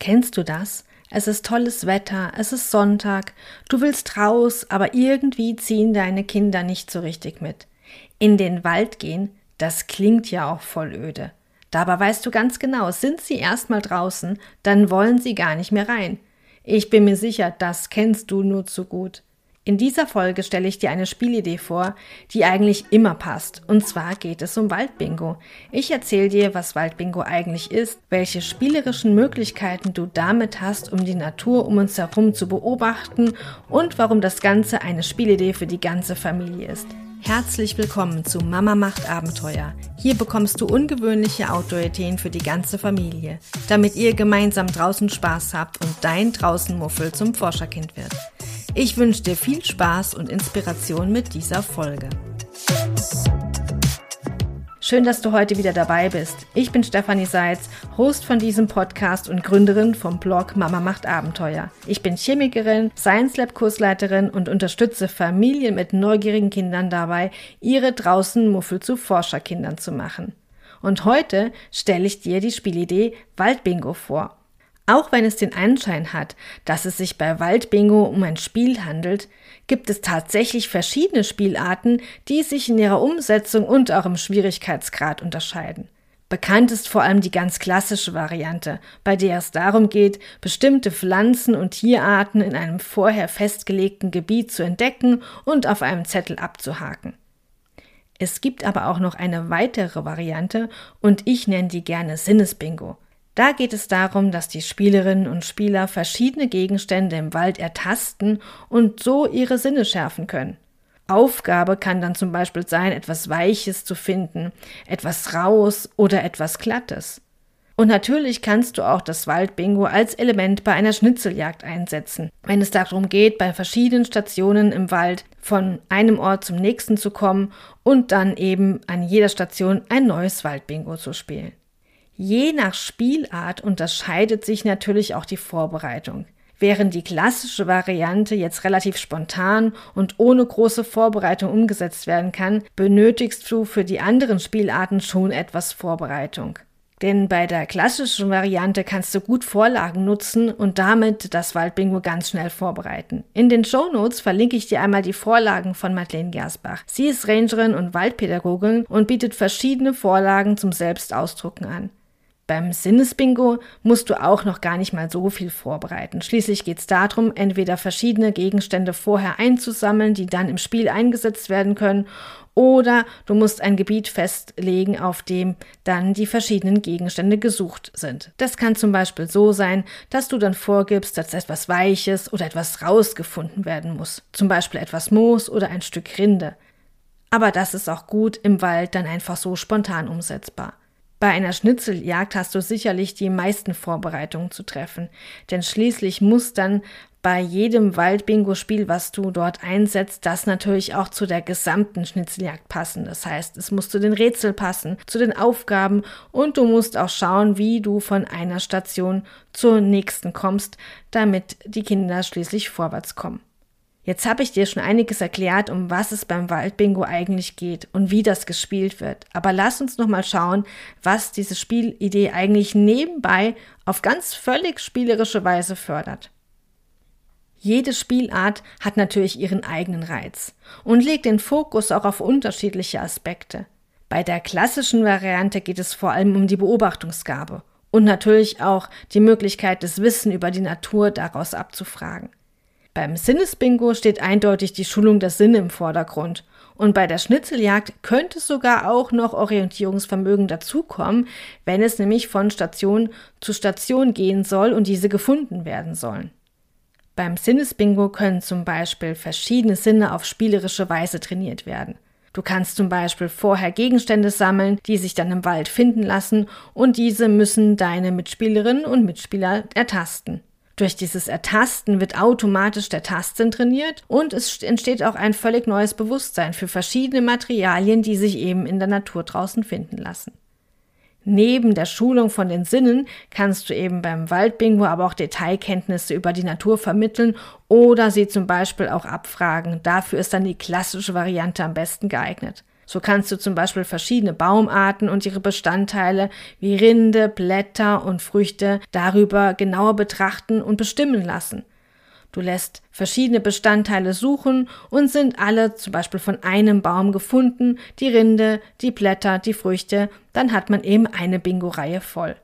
Kennst du das? Es ist tolles Wetter, es ist Sonntag, du willst raus, aber irgendwie ziehen deine Kinder nicht so richtig mit. In den Wald gehen, das klingt ja auch voll öde. Dabei weißt du ganz genau, sind sie erstmal draußen, dann wollen sie gar nicht mehr rein. Ich bin mir sicher, das kennst du nur zu gut. In dieser Folge stelle ich dir eine Spielidee vor, die eigentlich immer passt. Und zwar geht es um Waldbingo. Ich erzähle dir, was Waldbingo eigentlich ist, welche spielerischen Möglichkeiten du damit hast, um die Natur um uns herum zu beobachten und warum das Ganze eine Spielidee für die ganze Familie ist. Herzlich willkommen zu Mama macht Abenteuer. Hier bekommst du ungewöhnliche Outdoor-Ideen für die ganze Familie, damit ihr gemeinsam draußen Spaß habt und dein Draußenmuffel zum Forscherkind wird. Ich wünsche dir viel Spaß und Inspiration mit dieser Folge. Schön, dass du heute wieder dabei bist. Ich bin Stefanie Seitz, Host von diesem Podcast und Gründerin vom Blog Mama macht Abenteuer. Ich bin Chemikerin, Science Lab Kursleiterin und unterstütze Familien mit neugierigen Kindern dabei, ihre draußen Muffel zu Forscherkindern zu machen. Und heute stelle ich dir die Spielidee Waldbingo vor. Auch wenn es den Anschein hat, dass es sich bei Waldbingo um ein Spiel handelt, gibt es tatsächlich verschiedene Spielarten, die sich in ihrer Umsetzung und auch im Schwierigkeitsgrad unterscheiden. Bekannt ist vor allem die ganz klassische Variante, bei der es darum geht, bestimmte Pflanzen und Tierarten in einem vorher festgelegten Gebiet zu entdecken und auf einem Zettel abzuhaken. Es gibt aber auch noch eine weitere Variante und ich nenne die gerne Sinnesbingo. Da geht es darum, dass die Spielerinnen und Spieler verschiedene Gegenstände im Wald ertasten und so ihre Sinne schärfen können. Aufgabe kann dann zum Beispiel sein, etwas Weiches zu finden, etwas Raues oder etwas Glattes. Und natürlich kannst du auch das Waldbingo als Element bei einer Schnitzeljagd einsetzen, wenn es darum geht, bei verschiedenen Stationen im Wald von einem Ort zum nächsten zu kommen und dann eben an jeder Station ein neues Waldbingo zu spielen. Je nach Spielart unterscheidet sich natürlich auch die Vorbereitung. Während die klassische Variante jetzt relativ spontan und ohne große Vorbereitung umgesetzt werden kann, benötigst du für die anderen Spielarten schon etwas Vorbereitung. Denn bei der klassischen Variante kannst du gut Vorlagen nutzen und damit das Waldbingo ganz schnell vorbereiten. In den Show Notes verlinke ich dir einmal die Vorlagen von Madeleine Gersbach. Sie ist Rangerin und Waldpädagogin und bietet verschiedene Vorlagen zum Selbstausdrucken an. Beim Sinnesbingo musst du auch noch gar nicht mal so viel vorbereiten. Schließlich geht es darum, entweder verschiedene Gegenstände vorher einzusammeln, die dann im Spiel eingesetzt werden können, oder du musst ein Gebiet festlegen, auf dem dann die verschiedenen Gegenstände gesucht sind. Das kann zum Beispiel so sein, dass du dann vorgibst, dass etwas Weiches oder etwas rausgefunden werden muss. Zum Beispiel etwas Moos oder ein Stück Rinde. Aber das ist auch gut im Wald dann einfach so spontan umsetzbar. Bei einer Schnitzeljagd hast du sicherlich die meisten Vorbereitungen zu treffen, denn schließlich muss dann bei jedem Waldbingo-Spiel, was du dort einsetzt, das natürlich auch zu der gesamten Schnitzeljagd passen. Das heißt, es muss zu den Rätseln passen, zu den Aufgaben und du musst auch schauen, wie du von einer Station zur nächsten kommst, damit die Kinder schließlich vorwärts kommen. Jetzt habe ich dir schon einiges erklärt, um was es beim Waldbingo eigentlich geht und wie das gespielt wird. Aber lass uns noch mal schauen, was diese Spielidee eigentlich nebenbei auf ganz völlig spielerische Weise fördert. Jede Spielart hat natürlich ihren eigenen Reiz und legt den Fokus auch auf unterschiedliche Aspekte. Bei der klassischen Variante geht es vor allem um die Beobachtungsgabe und natürlich auch die Möglichkeit, das Wissen über die Natur daraus abzufragen. Beim Sinnesbingo steht eindeutig die Schulung der Sinne im Vordergrund. Und bei der Schnitzeljagd könnte sogar auch noch Orientierungsvermögen dazukommen, wenn es nämlich von Station zu Station gehen soll und diese gefunden werden sollen. Beim Sinnesbingo können zum Beispiel verschiedene Sinne auf spielerische Weise trainiert werden. Du kannst zum Beispiel vorher Gegenstände sammeln, die sich dann im Wald finden lassen, und diese müssen deine Mitspielerinnen und Mitspieler ertasten. Durch dieses Ertasten wird automatisch der Tastsinn trainiert und es entsteht auch ein völlig neues Bewusstsein für verschiedene Materialien, die sich eben in der Natur draußen finden lassen. Neben der Schulung von den Sinnen kannst du eben beim Waldbingo aber auch Detailkenntnisse über die Natur vermitteln oder sie zum Beispiel auch abfragen. Dafür ist dann die klassische Variante am besten geeignet. So kannst du zum Beispiel verschiedene Baumarten und ihre Bestandteile wie Rinde, Blätter und Früchte darüber genauer betrachten und bestimmen lassen. Du lässt verschiedene Bestandteile suchen und sind alle zum Beispiel von einem Baum gefunden, die Rinde, die Blätter, die Früchte, dann hat man eben eine Bingo-Reihe voll.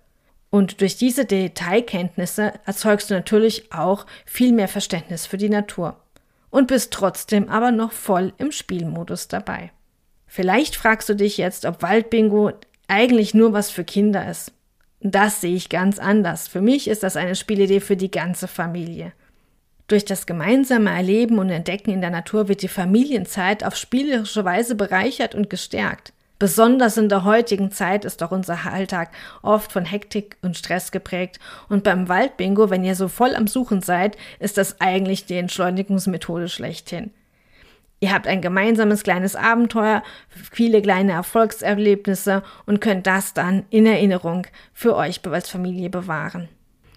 Und durch diese Detailkenntnisse erzeugst du natürlich auch viel mehr Verständnis für die Natur und bist trotzdem aber noch voll im Spielmodus dabei. Vielleicht fragst du dich jetzt, ob Waldbingo eigentlich nur was für Kinder ist. Das sehe ich ganz anders. Für mich ist das eine Spielidee für die ganze Familie. Durch das gemeinsame Erleben und Entdecken in der Natur wird die Familienzeit auf spielerische Weise bereichert und gestärkt. Besonders in der heutigen Zeit ist doch unser Alltag oft von Hektik und Stress geprägt. Und beim Waldbingo, wenn ihr so voll am Suchen seid, ist das eigentlich die Entschleunigungsmethode schlechthin. Ihr habt ein gemeinsames kleines Abenteuer, viele kleine Erfolgserlebnisse und könnt das dann in Erinnerung für euch als Familie bewahren.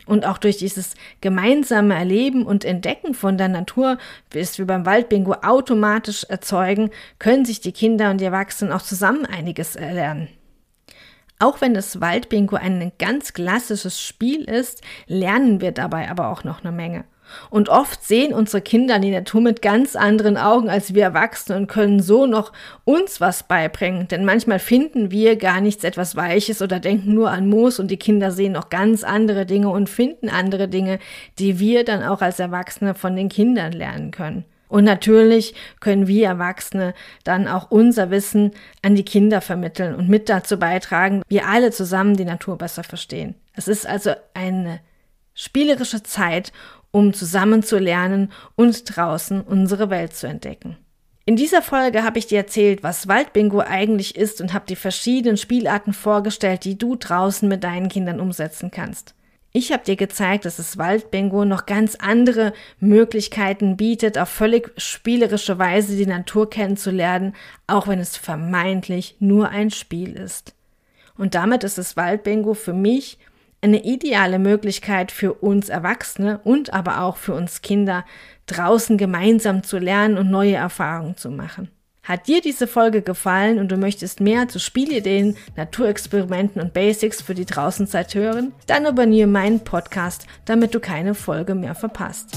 Und auch durch dieses gemeinsame Erleben und Entdecken von der Natur, wie es wir beim Waldbingo automatisch erzeugen, können sich die Kinder und die Erwachsenen auch zusammen einiges erlernen. Auch wenn das Waldbingo ein ganz klassisches Spiel ist, lernen wir dabei aber auch noch eine Menge. Und oft sehen unsere Kinder die Natur mit ganz anderen Augen als wir Erwachsene und können so noch uns was beibringen. Denn manchmal finden wir gar nichts etwas Weiches oder denken nur an Moos und die Kinder sehen noch ganz andere Dinge und finden andere Dinge, die wir dann auch als Erwachsene von den Kindern lernen können. Und natürlich können wir Erwachsene dann auch unser Wissen an die Kinder vermitteln und mit dazu beitragen, wir alle zusammen die Natur besser verstehen. Es ist also eine spielerische Zeit, um zusammen zu lernen und draußen unsere Welt zu entdecken. In dieser Folge habe ich dir erzählt, was Waldbingo eigentlich ist und habe die verschiedenen Spielarten vorgestellt, die du draußen mit deinen Kindern umsetzen kannst. Ich habe dir gezeigt, dass das Waldbingo noch ganz andere Möglichkeiten bietet, auf völlig spielerische Weise die Natur kennenzulernen, auch wenn es vermeintlich nur ein Spiel ist. Und damit ist das Waldbingo für mich eine ideale Möglichkeit für uns Erwachsene und aber auch für uns Kinder, draußen gemeinsam zu lernen und neue Erfahrungen zu machen. Hat dir diese Folge gefallen und du möchtest mehr zu Spielideen, Naturexperimenten und Basics für die Draußenzeit hören? Dann abonniere meinen Podcast, damit du keine Folge mehr verpasst.